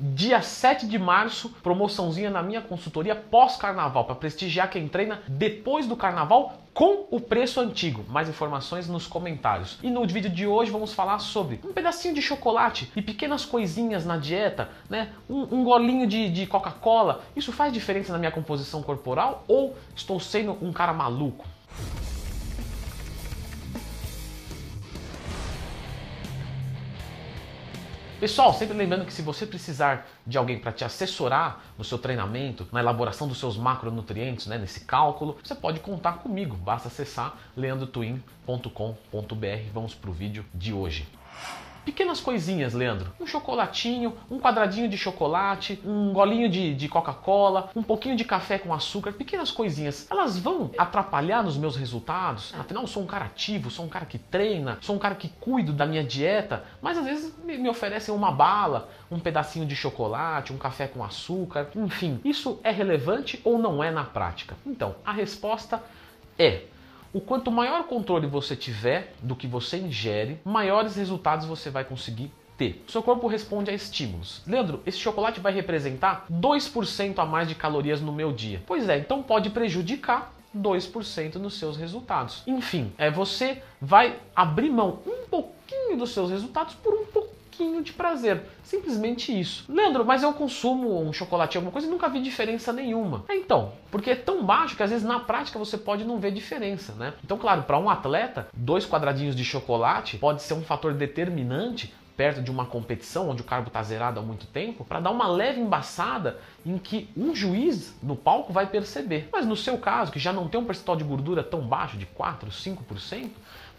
Dia 7 de março, promoçãozinha na minha consultoria pós-carnaval, para prestigiar quem treina depois do carnaval com o preço antigo. Mais informações nos comentários. E no vídeo de hoje vamos falar sobre um pedacinho de chocolate e pequenas coisinhas na dieta, né? Um, um golinho de, de Coca-Cola. Isso faz diferença na minha composição corporal ou estou sendo um cara maluco? Pessoal, sempre lembrando que se você precisar de alguém para te assessorar no seu treinamento, na elaboração dos seus macronutrientes, né, nesse cálculo, você pode contar comigo. Basta acessar leandrotwin.com.br. Vamos para o vídeo de hoje. Pequenas coisinhas, Leandro. Um chocolatinho, um quadradinho de chocolate, um golinho de, de Coca-Cola, um pouquinho de café com açúcar, pequenas coisinhas. Elas vão atrapalhar nos meus resultados? Afinal, eu sou um cara ativo, sou um cara que treina, sou um cara que cuido da minha dieta, mas às vezes me, me oferecem uma bala, um pedacinho de chocolate, um café com açúcar, enfim. Isso é relevante ou não é na prática? Então, a resposta é o quanto maior controle você tiver do que você ingere, maiores resultados você vai conseguir ter. Seu corpo responde a estímulos. Leandro, esse chocolate vai representar 2% a mais de calorias no meu dia. Pois é, então pode prejudicar 2% nos seus resultados. Enfim, é você vai abrir mão um pouquinho dos seus resultados por pouquinho de prazer. Simplesmente isso. Leandro, mas eu consumo um chocolate alguma coisa e nunca vi diferença nenhuma. É, então, porque é tão baixo que às vezes na prática você pode não ver diferença, né? Então, claro, para um atleta, dois quadradinhos de chocolate pode ser um fator determinante perto de uma competição onde o carbo está zerado há muito tempo, para dar uma leve embaçada em que um juiz no palco vai perceber. Mas no seu caso, que já não tem um percentual de gordura tão baixo, de 4, 5%,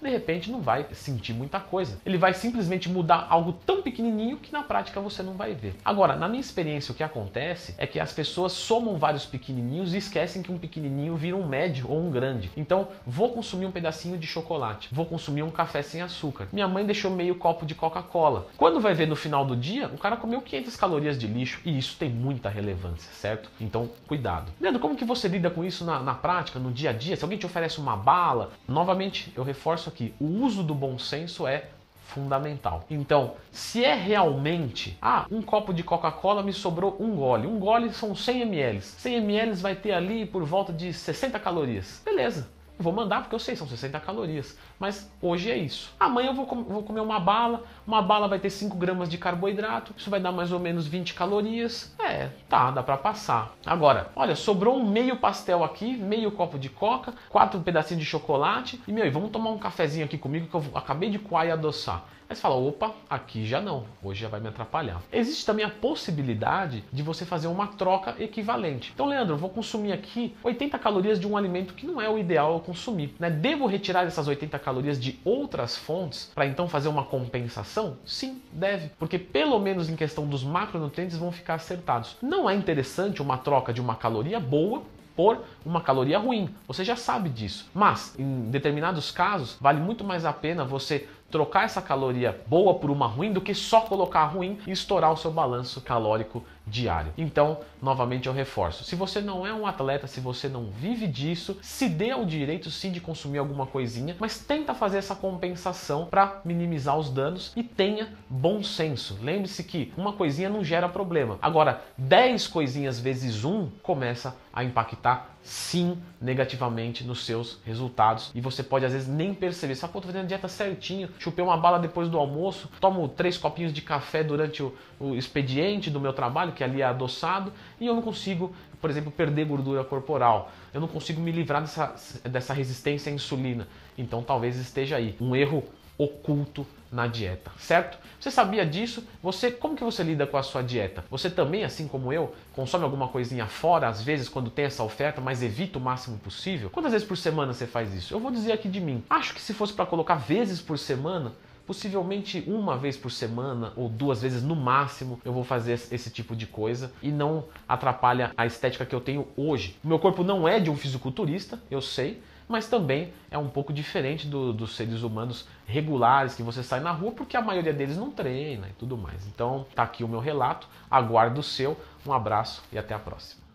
de repente não vai sentir muita coisa. Ele vai simplesmente mudar algo tão pequenininho que na prática você não vai ver. Agora, na minha experiência, o que acontece é que as pessoas somam vários pequenininhos e esquecem que um pequenininho vira um médio ou um grande. Então, vou consumir um pedacinho de chocolate, vou consumir um café sem açúcar. Minha mãe deixou meio copo de Coca-Cola. Quando vai ver no final do dia, o cara comeu 500 calorias de lixo e isso tem muita relevância, certo? Então, cuidado. Leandro, como que você lida com isso na, na prática, no dia a dia? Se alguém te oferece uma bala, novamente, eu reforço aqui, o uso do bom senso é fundamental. Então, se é realmente, ah, um copo de Coca-Cola me sobrou um gole. Um gole são 100 ml. 100 ml vai ter ali por volta de 60 calorias. Beleza. Vou mandar porque eu sei, são 60 calorias. Mas hoje é isso. Amanhã eu vou, com vou comer uma bala. Uma bala vai ter 5 gramas de carboidrato. Isso vai dar mais ou menos 20 calorias. É, tá, dá para passar. Agora, olha, sobrou um meio pastel aqui, meio copo de coca, quatro pedacinhos de chocolate. E, meu, e vamos tomar um cafezinho aqui comigo que eu acabei de coar e adoçar. Aí você fala, opa, aqui já não, hoje já vai me atrapalhar. Existe também a possibilidade de você fazer uma troca equivalente. Então, Leandro, vou consumir aqui 80 calorias de um alimento que não é o ideal consumir. Né? Devo retirar essas 80 calorias de outras fontes para então fazer uma compensação? Sim, deve, porque pelo menos em questão dos macronutrientes vão ficar acertados. Não é interessante uma troca de uma caloria boa por uma caloria ruim. Você já sabe disso. Mas em determinados casos, vale muito mais a pena você trocar essa caloria boa por uma ruim do que só colocar a ruim e estourar o seu balanço calórico diário. Então, novamente eu reforço: se você não é um atleta, se você não vive disso, se dê ao direito sim de consumir alguma coisinha, mas tenta fazer essa compensação para minimizar os danos e tenha bom senso. Lembre-se que uma coisinha não gera problema. Agora, 10 coisinhas vezes um começa a impactar sim negativamente nos seus resultados e você pode às vezes nem perceber. Você pô, tô fazendo a dieta certinho, chupei uma bala depois do almoço, tomo três copinhos de café durante o, o expediente do meu trabalho, que ali é adoçado, e eu não consigo, por exemplo, perder gordura corporal. Eu não consigo me livrar dessa, dessa resistência à insulina. Então talvez esteja aí um erro oculto na dieta, certo? Você sabia disso? Você, como que você lida com a sua dieta? Você também, assim como eu, consome alguma coisinha fora às vezes quando tem essa oferta, mas evita o máximo possível? Quantas vezes por semana você faz isso? Eu vou dizer aqui de mim. Acho que se fosse para colocar vezes por semana, possivelmente uma vez por semana ou duas vezes no máximo eu vou fazer esse tipo de coisa e não atrapalha a estética que eu tenho hoje. Meu corpo não é de um fisiculturista, eu sei, mas também é um pouco diferente do, dos seres humanos regulares que você sai na rua, porque a maioria deles não treina e tudo mais. Então tá aqui o meu relato, aguardo o seu, um abraço e até a próxima.